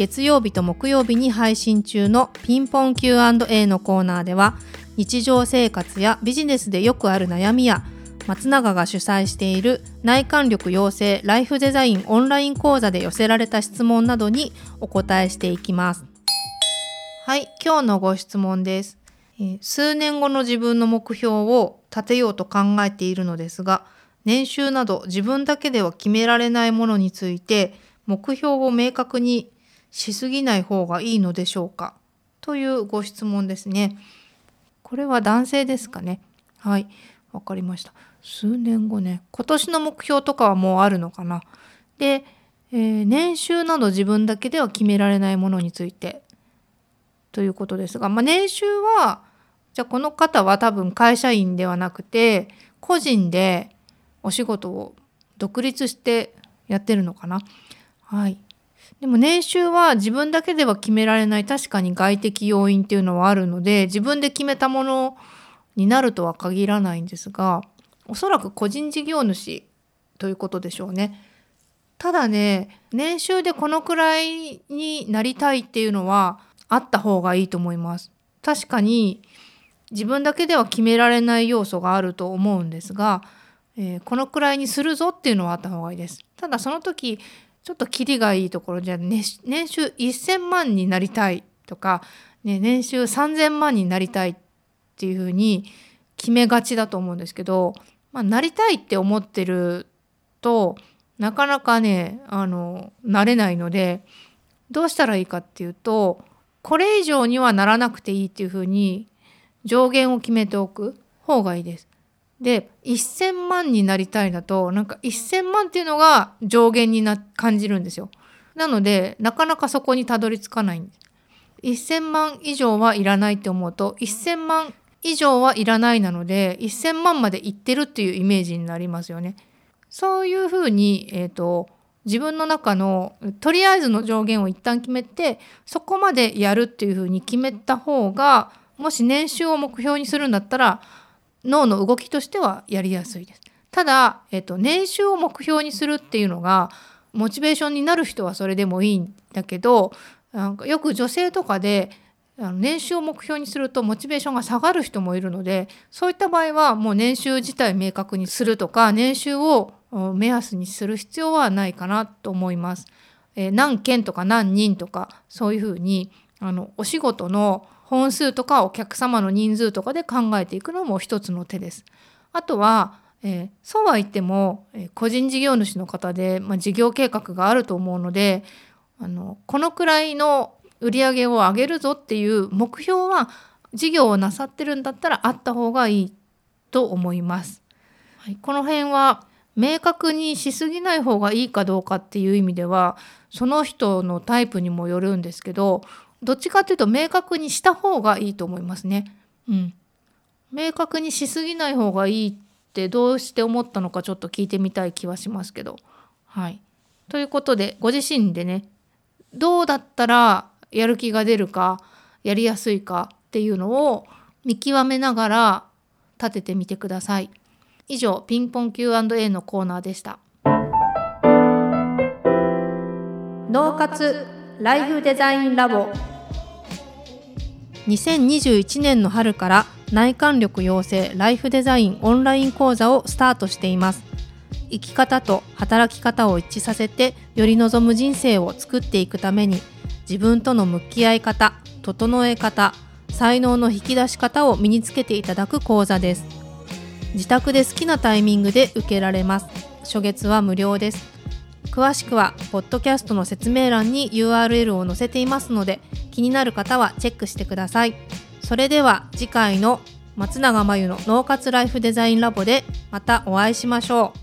月曜日と木曜日に配信中のピンポン Q&A のコーナーでは日常生活やビジネスでよくある悩みや松永が主催している内観力養成ライフデザインオンライン講座で寄せられた質問などにお答えしていきます。はい、今日のご質問です。数年後の自分の目標を立てようと考えているのですが、年収など自分だけでは決められないものについて目標を明確にしすぎない方がいいのでしょうか？というご質問ですね。これは男性ですかね？はい、わかりました。数年後ね、今年の目標とかはもうあるのかな？で、えー、年収など自分だけでは決められないものについてということですが、まあ、年収はじゃあこの方は多分会社員ではなくて個人でお仕事を独立してやってるのかな？はい。でも年収は自分だけでは決められない確かに外的要因っていうのはあるので自分で決めたものになるとは限らないんですがおそらく個人事業主ということでしょうね。ただね年収でこのくらいになりたいっていうのはあった方がいいと思います。確かに自分だけでは決められない要素があると思うんですが、えー、このくらいにするぞっていうのはあった方がいいです。ただその時ちょっとキリがいいところじゃ、ね、年収1,000万になりたいとか、ね、年収3,000万になりたいっていうふうに決めがちだと思うんですけど、まあ、なりたいって思ってるとなかなかねあのなれないのでどうしたらいいかっていうとこれ以上にはならなくていいっていうふうに上限を決めておく方がいいです。で1,000万になりたいだとなんか1,000万っていうのが上限にな感じるんですよ。なのでなかなかそこにたどり着かないんです。1,000万以上はいらないって思うと1,000万以上はいらないなので1,000万までいってるっていうイメージになりますよね。そういうふうに、えーと、自分の中のとりあえずの上限を一旦決めてそこまでやるっていうふうに決めた方がもし年収を目標にするんだったら脳の動きとしてはやりやすいです。ただ、えっと、年収を目標にするっていうのがモチベーションになる人はそれでもいいんだけどなんかよく女性とかで年収を目標にするとモチベーションが下がる人もいるのでそういった場合はもう年収自体明確にするとか年収を目安にする必要はないかなと思います。え、何件とか何人とかそういうふうにあのお仕事の本数とかお客様の人数とかで考えていくのも一つの手です。あとは、えー、そうは言っても、えー、個人事業主の方で、まあ、事業計画があると思うのであのこのくらいの売り上げを上げるぞっていう目標は事業をなさってるんだったらあった方がいいと思います。はい、この辺は明確にしすぎない方がいいかどうかっていう意味ではその人のタイプにもよるんですけどどっちかっていうと明確にした方がいいと思いますね。うん。明確にしすぎない方がいいってどうして思ったのかちょっと聞いてみたい気はしますけど。はい。ということでご自身でねどうだったらやる気が出るかやりやすいかっていうのを見極めながら立ててみてください。以上ピンポン Q&A のコーナーでした。脳活ライフデザインラボ2021年の春から内観力養成ライフデザインオンライン講座をスタートしています。生き方と働き方を一致させてより望む人生を作っていくために自分との向き合い方整え方才能の引き出し方を身につけていただく講座です。自宅で好きなタイミングで受けられます。初月は無料です。詳しくはポッドキャストの説明欄に URL を載せていますので気になる方はチェックしてください。それでは次回の松永真由の脳活ライフデザインラボでまたお会いしましょう。